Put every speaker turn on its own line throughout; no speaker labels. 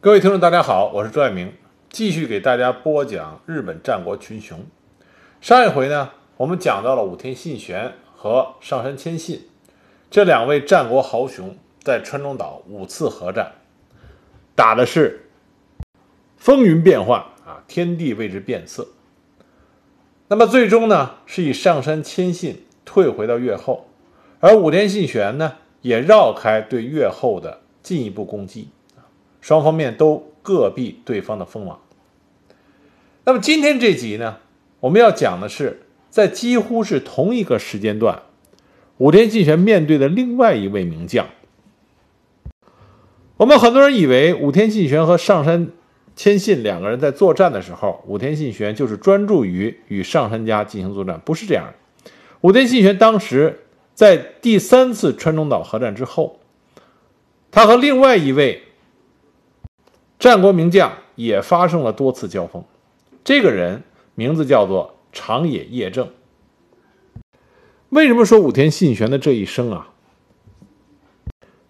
各位听众，大家好，我是朱爱明，继续给大家播讲日本战国群雄。上一回呢，我们讲到了武田信玄和上杉谦信这两位战国豪雄在川中岛五次合战，打的是风云变幻啊，天地为之变色。那么最终呢，是以上杉谦信退回到越后，而武田信玄呢，也绕开对越后的进一步攻击。双方面都各避对方的锋芒。那么今天这集呢，我们要讲的是在几乎是同一个时间段，武田信玄面对的另外一位名将。我们很多人以为武田信玄和上杉谦信两个人在作战的时候，武田信玄就是专注于与上杉家进行作战，不是这样的。武田信玄当时在第三次川中岛合战之后，他和另外一位。战国名将也发生了多次交锋，这个人名字叫做长野叶正。为什么说武田信玄的这一生啊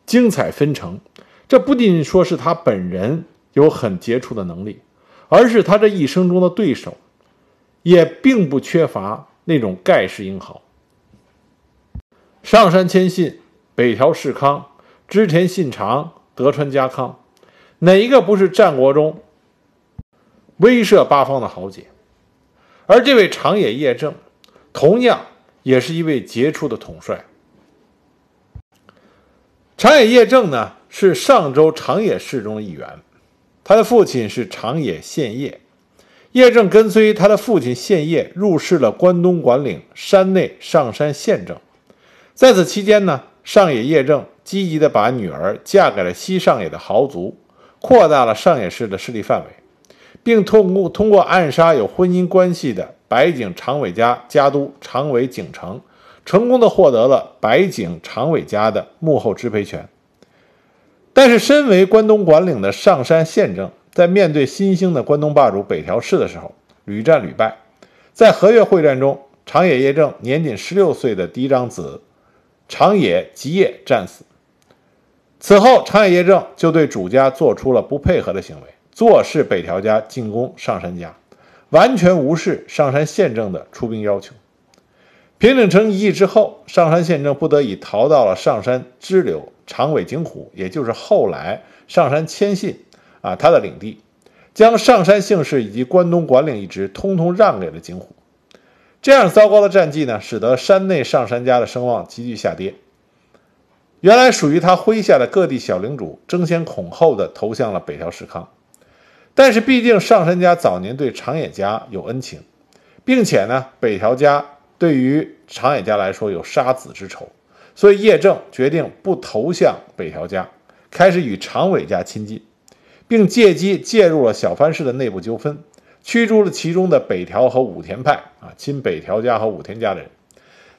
精彩纷呈？这不仅说是他本人有很杰出的能力，而是他这一生中的对手也并不缺乏那种盖世英豪。上杉谦信、北条氏康、织田信长、德川家康。哪一个不是战国中威慑八方的豪杰？而这位长野叶正，同样也是一位杰出的统帅。长野叶正呢，是上州长野氏中的一员，他的父亲是长野宪叶。叶正跟随他的父亲宪叶入仕了关东管领山内上山县政，在此期间呢，上野叶正积极的把女儿嫁给了西上野的豪族。扩大了上野氏的势力范围，并通过通过暗杀有婚姻关系的白井长尾家家督长尾景成，成功的获得了白井长尾家的幕后支配权。但是，身为关东管领的上山县政，在面对新兴的关东霸主北条氏的时候，屡战屡败。在和越会战中，长野叶正年仅十六岁的嫡长子长野吉业战死。此后，长野叶正就对主家做出了不配合的行为，坐视北条家进攻上杉家，完全无视上杉宪政的出兵要求。平顶城一役之后，上杉宪政不得已逃到了上杉支流长尾景虎，也就是后来上杉谦信啊他的领地，将上杉姓氏以及关东管领一职通通让给了景虎。这样糟糕的战绩呢，使得山内上杉家的声望急剧下跌。原来属于他麾下的各地小领主争先恐后的投向了北条氏康，但是毕竟上杉家早年对长野家有恩情，并且呢北条家对于长野家来说有杀子之仇，所以叶正决定不投向北条家，开始与长尾家亲近，并借机介入了小藩氏的内部纠纷，驱逐了其中的北条和武田派啊亲北条家和武田家的人，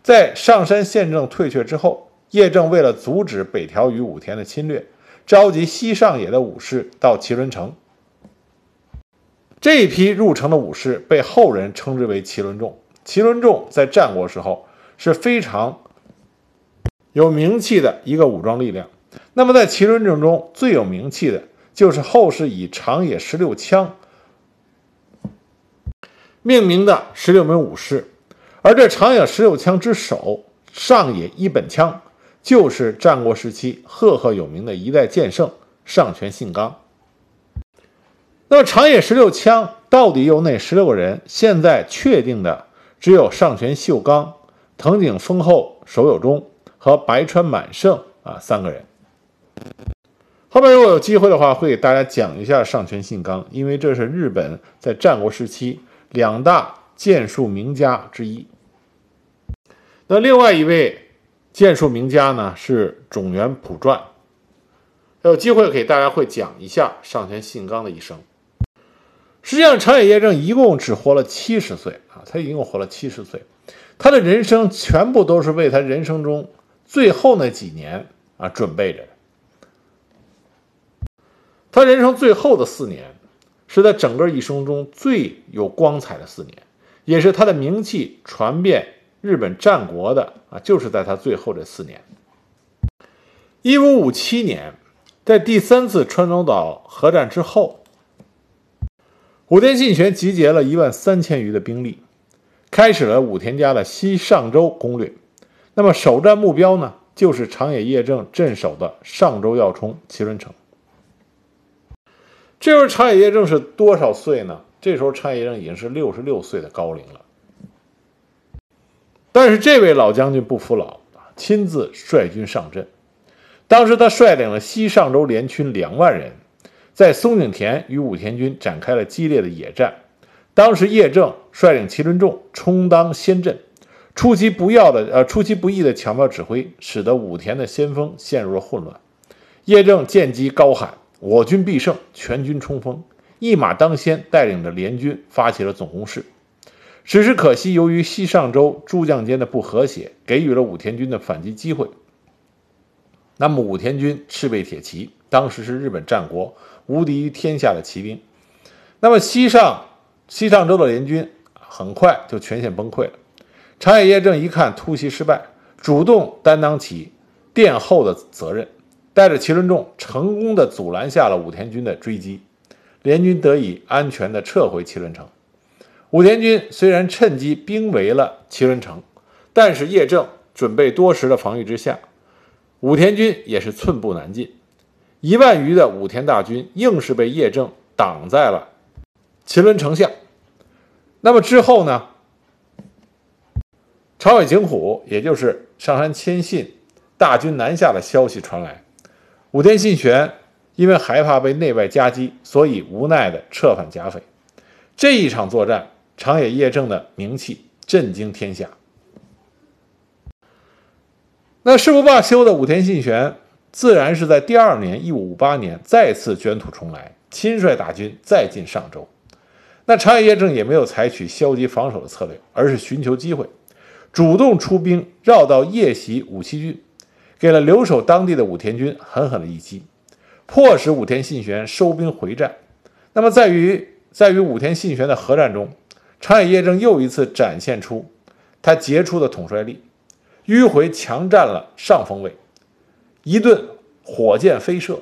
在上杉宪政退却之后。叶正为了阻止北条与武田的侵略，召集西上野的武士到齐伦城。这一批入城的武士被后人称之为齐伦众。齐伦众在战国时候是非常有名气的一个武装力量。那么在齐伦众中最有名气的就是后世以长野十六枪命名的十六名武士，而这长野十六枪之首上野一本枪。就是战国时期赫赫有名的一代剑圣上泉信纲。那么长野十六枪到底有哪十六个人？现在确定的只有上泉秀刚、藤井丰后、手有忠和白川满胜啊三个人。后面如果有机会的话，会给大家讲一下上泉信纲，因为这是日本在战国时期两大剑术名家之一。那另外一位。剑术名家呢是种元普传，有机会给大家会讲一下上田信纲的一生。实际上，长野叶正一共只活了七十岁啊，他一共活了七十岁，他的人生全部都是为他人生中最后那几年啊准备着。他人生最后的四年，是他整个一生中最有光彩的四年，也是他的名气传遍。日本战国的啊，就是在他最后这四年。一五五七年，在第三次川中岛合战之后，武田信玄集结了一万三千余的兵力，开始了武田家的西上州攻略。那么，首战目标呢，就是长野叶正镇守的上州要冲祁伦城。这时候，长野叶正是多少岁呢？这时候，长野叶正已经是六十六岁的高龄了。但是，这位老将军不服老啊，亲自率军上阵。当时他率领了西上州联军两万人，在松井田与武田军展开了激烈的野战。当时叶正率领麒麟众充当先阵，出其不要的呃出其不意的巧妙指挥，使得武田的先锋陷入了混乱。叶正见机高喊：“我军必胜！”全军冲锋，一马当先，带领着联军发起了总攻势。只是可惜，由于西上州诸将间的不和谐，给予了武田军的反击机会。那么武田军赤背铁骑，当时是日本战国无敌于天下的骑兵。那么西上西上州的联军很快就全线崩溃了。长野叶正一看突袭失败，主动担当起殿后的责任，带着麒麟众成功的阻拦下了武田军的追击，联军得以安全的撤回麒麟城。武田军虽然趁机兵围了齐伦城，但是叶正准备多时的防御之下。武田军也是寸步难进，一万余的武田大军硬是被叶正挡在了齐伦城下。那么之后呢？朝尾景虎，也就是上杉谦信大军南下的消息传来，武田信玄因为害怕被内外夹击，所以无奈的撤返甲斐。这一场作战，长野叶正的名气震惊天下。那誓不罢休的武田信玄，自然是在第二年一五五八年再次卷土重来，亲率大军再进上州。那长野叶正也没有采取消极防守的策略，而是寻求机会，主动出兵绕道夜袭武七郡，给了留守当地的武田军狠狠的一击，迫使武田信玄收兵回战。那么在于在于武田信玄的合战中，长野叶正又一次展现出他杰出的统帅力。迂回强占了上风位，一顿火箭飞射，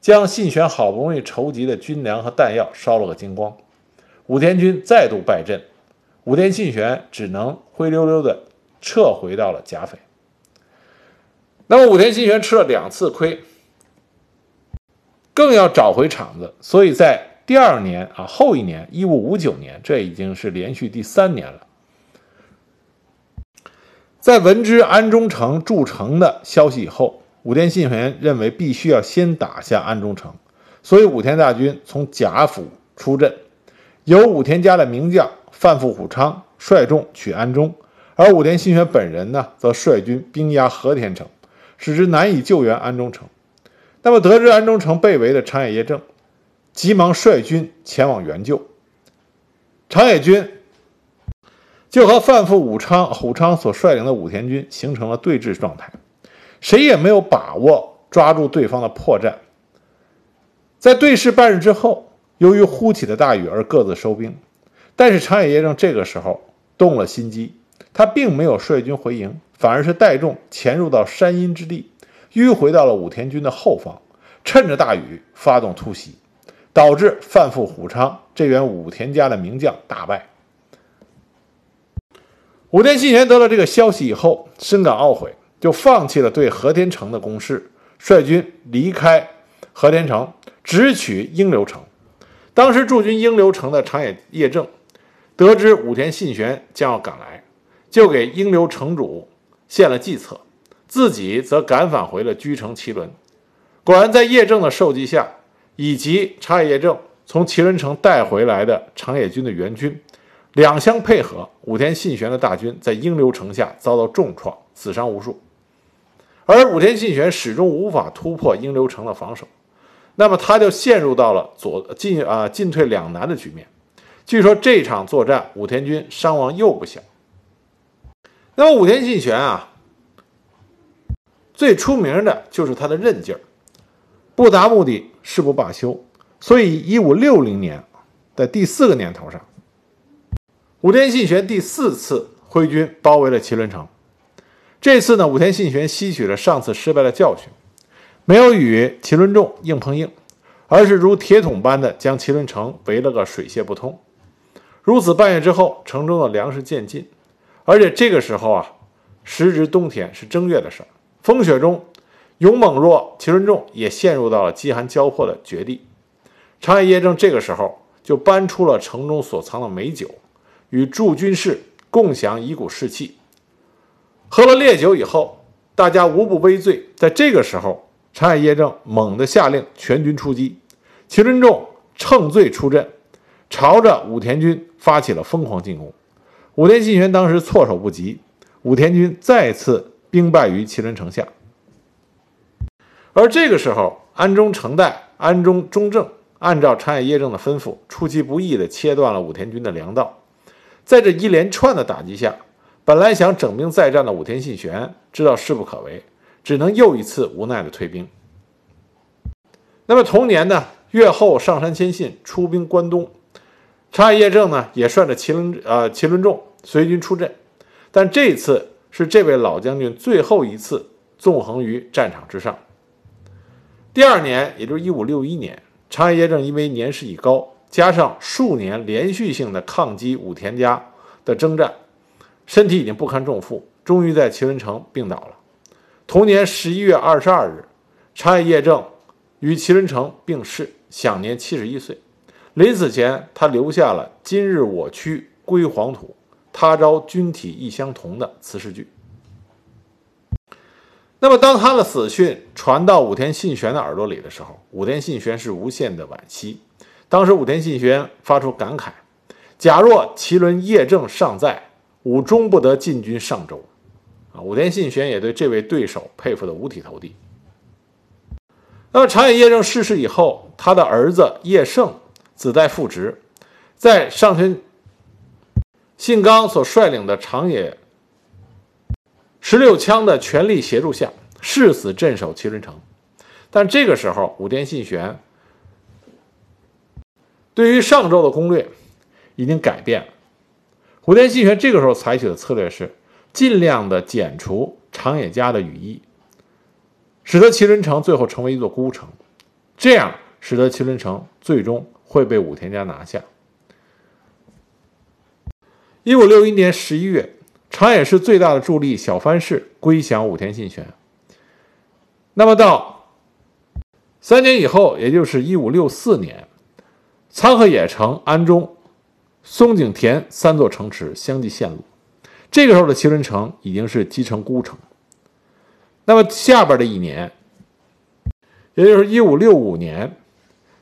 将信玄好不容易筹集的军粮和弹药烧了个精光。武田军再度败阵，武田信玄只能灰溜溜的撤回到了甲斐。那么武田信玄吃了两次亏，更要找回场子，所以在第二年啊后一年一五五九年，这已经是连续第三年了。在闻知安中城筑城的消息以后，武田信玄认为必须要先打下安中城，所以武田大军从甲府出阵，由武田家的名将范富虎昌率众取安中，而武田信玄本人呢，则率军兵压和田城，使之难以救援安中城。那么得知安中城被围的长野叶正，急忙率军前往援救。长野军。就和范富武昌虎昌所率领的武田军形成了对峙状态，谁也没有把握抓住对方的破绽。在对视半日之后，由于忽起的大雨而各自收兵。但是长野叶正这个时候动了心机，他并没有率军回营，反而是带众潜入到山阴之地，迂回到了武田军的后方，趁着大雨发动突袭，导致范富虎昌这员武田家的名将大败。武田信玄得到这个消息以后，深感懊悔，就放弃了对和田城的攻势，率军离开和田城，直取英流城。当时驻军英流城的长野叶正，得知武田信玄将要赶来，就给英流城主献了计策，自己则赶返回了居城麒麟。果然，在叶正的授记下，以及长野叶正从麒麟城带回来的长野军的援军。两相配合，武田信玄的大军在英流城下遭到重创，死伤无数。而武田信玄始终无法突破英流城的防守，那么他就陷入到了左进啊进退两难的局面。据说这场作战，武田军伤亡又不小。那么武田信玄啊，最出名的就是他的韧劲儿，不达目的誓不罢休。所以，一五六零年的第四个年头上。武田信玄第四次挥军包围了麒麟城，这次呢，武田信玄吸取了上次失败的教训，没有与麒麟众硬碰硬，而是如铁桶般的将麒麟城围了个水泄不通。如此半月之后，城中的粮食渐尽，而且这个时候啊，时值冬天，是正月的事儿，风雪中，勇猛若齐伦仲也陷入到了饥寒交迫的绝地。长野叶正这个时候就搬出了城中所藏的美酒，与驻军士共享一股士气。喝了烈酒以后，大家无不微醉。在这个时候，长野叶正猛地下令全军出击，齐伦仲乘醉出阵，朝着武田军发起了疯狂进攻。武田信玄当时措手不及，武田军再次兵败于祁伦城下。而这个时候，安中成代、安中中正。按照长野叶正的吩咐，出其不意地切断了武田军的粮道。在这一连串的打击下，本来想整兵再战的武田信玄知道势不可为，只能又一次无奈地退兵。那么同年呢，越后上杉谦信出兵关东，长野叶正呢也率着麒麟呃麒麟众随军出阵，但这次是这位老将军最后一次纵横于战场之上。第二年，也就是一五六一年。长野叶正因为年事已高，加上数年连续性的抗击武田家的征战，身体已经不堪重负，终于在祁伦城病倒了。同年十一月二十二日，长野叶正于祁伦城病逝，享年七十一岁。临死前，他留下了“今日我躯归黄土，他朝君体亦相同”的辞世句。那么，当他的死讯传到武田信玄的耳朵里的时候，武田信玄是无限的惋惜。当时，武田信玄发出感慨：“假若麒麟叶正尚在，武终不得进军上州。”啊，武田信玄也对这位对手佩服得五体投地。那么，长野叶正逝世以后，他的儿子叶盛子代父职，在上村信纲所率领的长野。十六枪的全力协助下，誓死镇守麒麟城。但这个时候，武田信玄对于上周的攻略已经改变了。武田信玄这个时候采取的策略是尽量的剪除长野家的羽翼，使得麒麟城最后成为一座孤城，这样使得麒麟城最终会被武田家拿下。一五六一年十一月。长野市最大的助力小藩氏归降武田信玄。那么到三年以后，也就是一五六四年，仓河野城、安中、松井田三座城池相继陷落。这个时候的麒麟城已经是积成孤城。那么下边的一年，也就是一五六五年，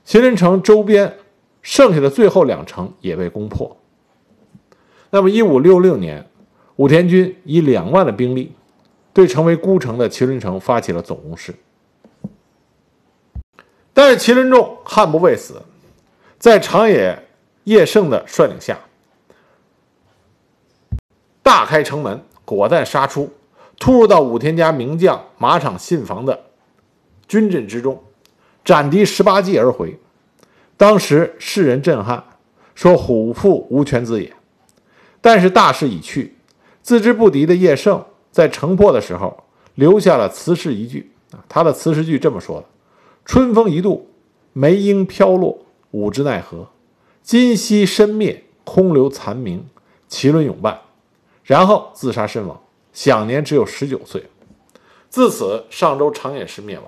麒麟城周边剩下的最后两城也被攻破。那么一五六六年。武田军以两万的兵力，对成为孤城的麒麟城发起了总攻势。但是麒麟众悍不畏死，在长野叶盛的率领下，大开城门，果断杀出，突入到武田家名将马场信房的军阵之中，斩敌十八骑而回。当时世人震撼，说虎父无犬子也。但是大势已去。自知不敌的叶盛在城破的时候留下了辞世一句啊，他的辞世句这么说的：“春风一度，梅英飘落，吾之奈何？今夕身灭，空留残名，麒麟永伴。”然后自杀身亡，享年只有十九岁。自此，上周长野氏灭亡。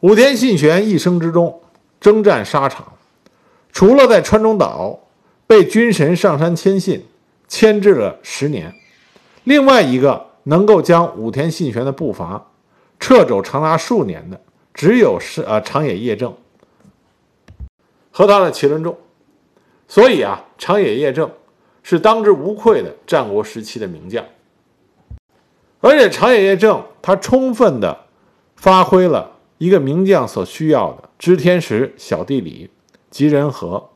武田信玄一生之中征战沙场，除了在川中岛被军神上杉谦信。牵制了十年，另外一个能够将武田信玄的步伐撤走长达数年的，只有是呃长野叶正和他的麒麟众。所以啊，长野叶正是当之无愧的战国时期的名将。而且长野叶正他充分的发挥了一个名将所需要的知天时、晓地理、及人和，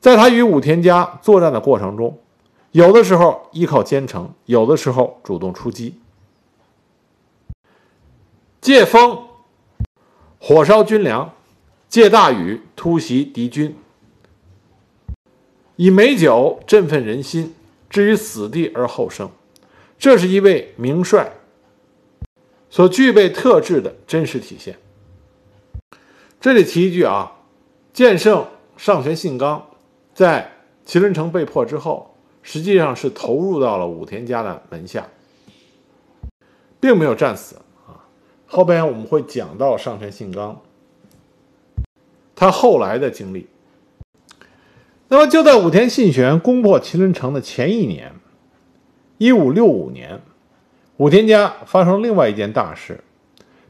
在他与武田家作战的过程中。有的时候依靠坚城，有的时候主动出击，借风火烧军粮，借大雨突袭敌军，以美酒振奋人心，置于死地而后生。这是一位名帅所具备特质的真实体现。这里提一句啊，剑圣上玄信纲在麒麟城被破之后，实际上是投入到了武田家的门下，并没有战死啊。后边我们会讲到上泉信纲他后来的经历。那么就在武田信玄攻破麒麟城的前一年，一五六五年，武田家发生另外一件大事，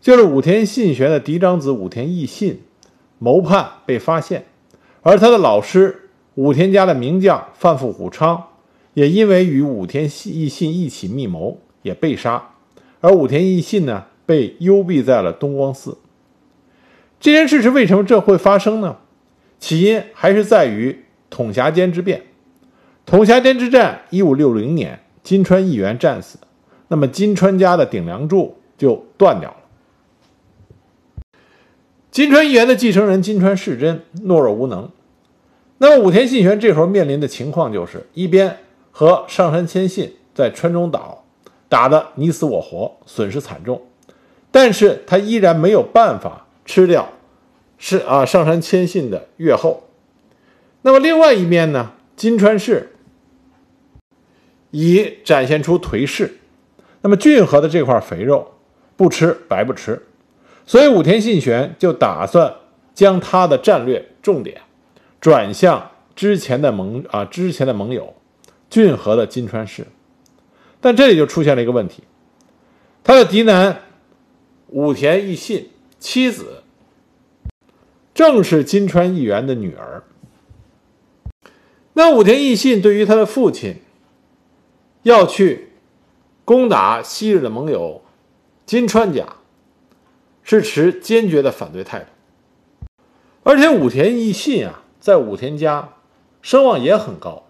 就是武田信玄的嫡长子武田义信谋叛被发现，而他的老师武田家的名将范富虎昌也因为与武田义信一起密谋也被杀，而武田义信呢被幽闭在了东光寺。这件事是为什么这会发生呢？起因还是在于。统辖间之变，统辖间之战，一五六零年，金川义元战死，那么金川家的顶梁柱就断掉了。金川义元的继承人金川世真懦弱无能，那么武田信玄这时候面临的情况就是，一边和上杉谦信在川中岛打得你死我活，损失惨重，但是他依然没有办法吃掉是啊上杉谦信的越后。那么另外一面呢？金川氏已展现出颓势，那么骏河的这块肥肉不吃白不吃，所以武田信玄就打算将他的战略重点转向之前的盟啊之前的盟友骏河的金川氏，但这里就出现了一个问题，他的嫡男武田义信妻子正是金川义元的女儿。那武田义信对于他的父亲要去攻打昔日的盟友金川家，是持坚决的反对态度。而且武田义信啊，在武田家声望也很高，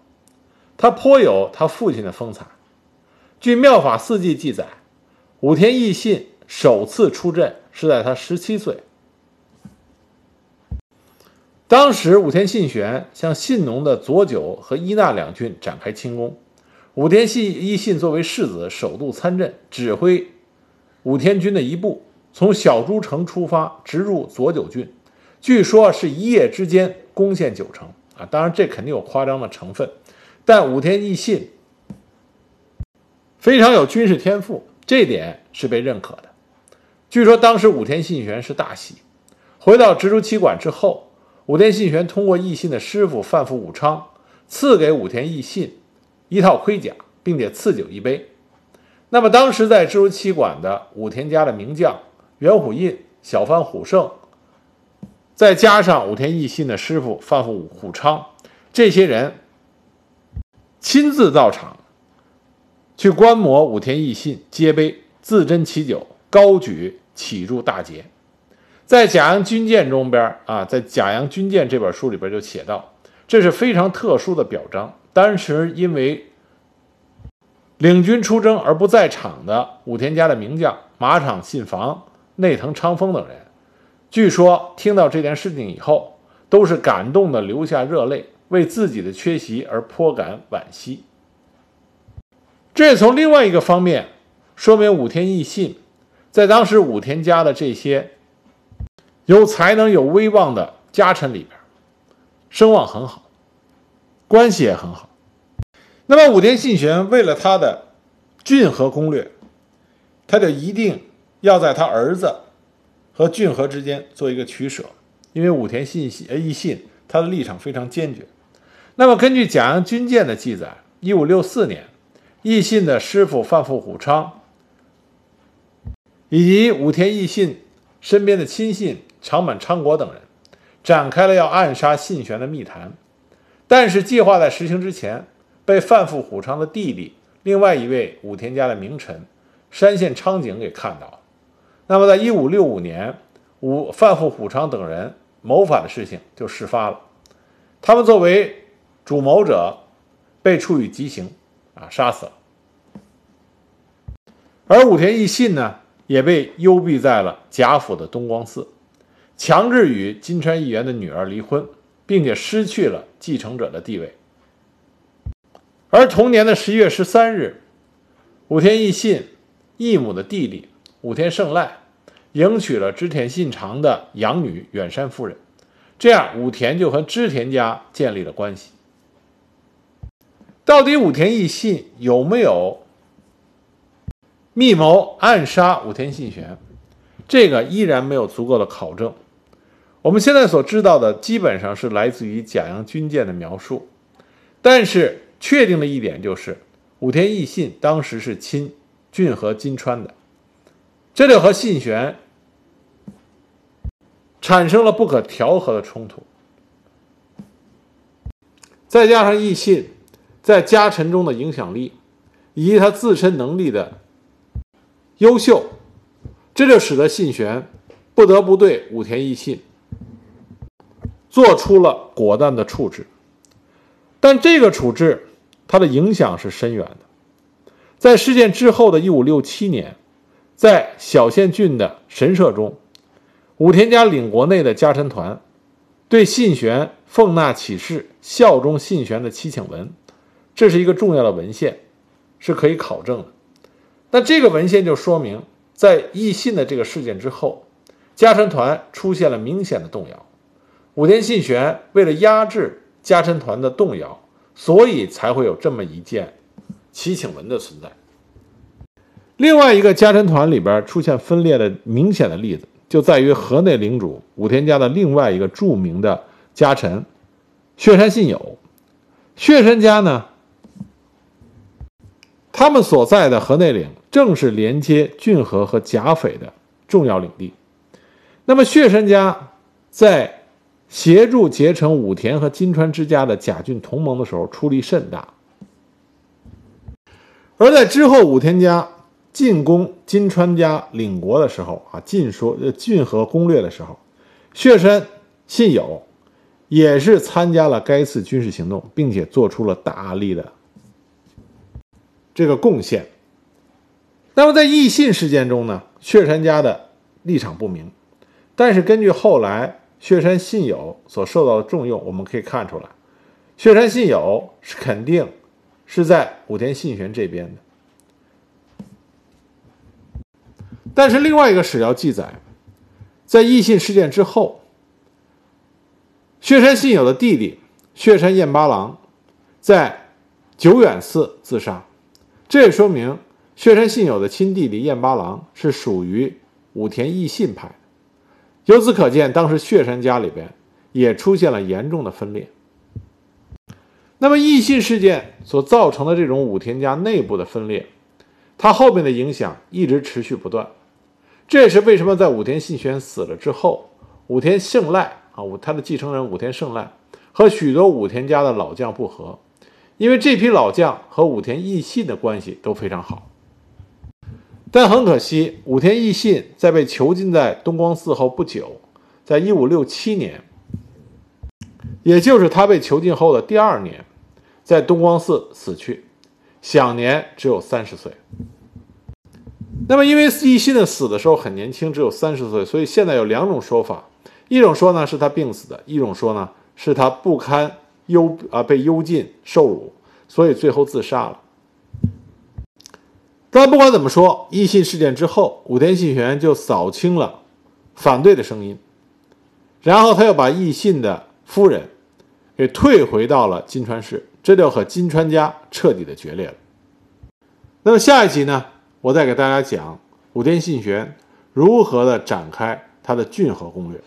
他颇有他父亲的风采。据《妙法四记》记载，武田义信首次出阵是在他十七岁。当时武田信玄向信浓的佐久和伊那两郡展开进攻，武田信义信作为世子首度参阵，指挥武田军的一部从小诸城出发，直入佐久郡，据说是一夜之间攻陷九城啊！当然这肯定有夸张的成分，但武田义信非常有军事天赋，这点是被认可的。据说当时武田信玄是大喜，回到直竹旗馆之后。武田信玄通过义信的师傅范富武昌赐给武田义信一套盔甲，并且赐酒一杯。那么当时在知竹七馆的武田家的名将元虎印、小番虎胜，再加上武田义信的师傅范富虎昌，这些人亲自到场去观摩武田义信接杯，自斟其酒，高举起祝大捷。在《甲阳军舰》中边啊，在《甲阳军舰》这本书里边就写到，这是非常特殊的表彰。当时因为领军出征而不在场的武田家的名将马场信房、内藤昌丰等人，据说听到这件事情以后，都是感动的流下热泪，为自己的缺席而颇感惋惜。这也从另外一个方面说明武田义信在当时武田家的这些。有才能、有威望的家臣里边，声望很好，关系也很好。那么武田信玄为了他的骏河攻略，他就一定要在他儿子和骏河之间做一个取舍，因为武田信信义信他的立场非常坚决。那么根据《甲阳军舰》的记载，一五六四年，义信的师傅范富虎昌以及武田义信身边的亲信。长满昌国等人展开了要暗杀信玄的密谈，但是计划在实行之前被范富虎昌的弟弟，另外一位武田家的名臣山县昌景给看到了。那么，在一五六五年，武范富虎昌等人谋反的事情就事发了。他们作为主谋者，被处以极刑，啊，杀死了。而武田义信呢，也被幽闭在了贾府的东光寺。强制与金川议员的女儿离婚，并且失去了继承者的地位。而同年的十一月十三日，武田义信义母的弟弟武田胜赖迎娶了织田信长的养女远山夫人，这样武田就和织田家建立了关系。到底武田义信有没有密谋暗杀武田信玄？这个依然没有足够的考证。我们现在所知道的基本上是来自于甲阳军舰的描述，但是确定的一点就是，武田义信当时是亲骏河金川的，这就和信玄产生了不可调和的冲突。再加上义信在家臣中的影响力，以及他自身能力的优秀。这就使得信玄不得不对武田义信做出了果断的处置，但这个处置它的影响是深远的。在事件之后的一五六七年，在小县郡的神社中，武田家领国内的家臣团对信玄奉纳启事、效忠信玄的七请文，这是一个重要的文献，是可以考证的。那这个文献就说明。在义信的这个事件之后，家臣团出现了明显的动摇。武田信玄为了压制家臣团的动摇，所以才会有这么一件祈请文的存在。另外一个家臣团里边出现分裂的明显的例子，就在于河内领主武田家的另外一个著名的家臣血山信友。血山家呢？他们所在的河内岭正是连接骏河和甲斐的重要领地。那么血山家在协助结成武田和金川之家的甲郡同盟的时候出力甚大，而在之后武田家进攻金川家领国的时候啊，进说呃骏河攻略的时候，血山信友也是参加了该次军事行动，并且做出了大力的。这个贡献。那么在义信事件中呢，血山家的立场不明，但是根据后来血山信友所受到的重用，我们可以看出来，血山信友是肯定是在武田信玄这边的。但是另外一个史料记载，在义信事件之后，血山信友的弟弟血山彦八郎在久远寺自杀。这也说明血山信友的亲弟弟彦八郎是属于武田义信派。由此可见，当时血山家里边也出现了严重的分裂。那么义信事件所造成的这种武田家内部的分裂，它后面的影响一直持续不断。这也是为什么在武田信玄死了之后，武田胜赖啊，武他的继承人武田胜赖和许多武田家的老将不和。因为这批老将和武田义信的关系都非常好，但很可惜，武田义信在被囚禁在东光寺后不久，在一五六七年，也就是他被囚禁后的第二年，在东光寺死去，享年只有三十岁。那么，因为义信的死的时候很年轻，只有三十岁，所以现在有两种说法：一种说呢是他病死的，一种说呢是他不堪。幽啊，被幽禁受辱，所以最后自杀了。但不管怎么说，义信事件之后，武田信玄就扫清了反对的声音，然后他又把义信的夫人给退回到了金川市，这就和金川家彻底的决裂了。那么下一集呢，我再给大家讲武田信玄如何的展开他的骏河攻略。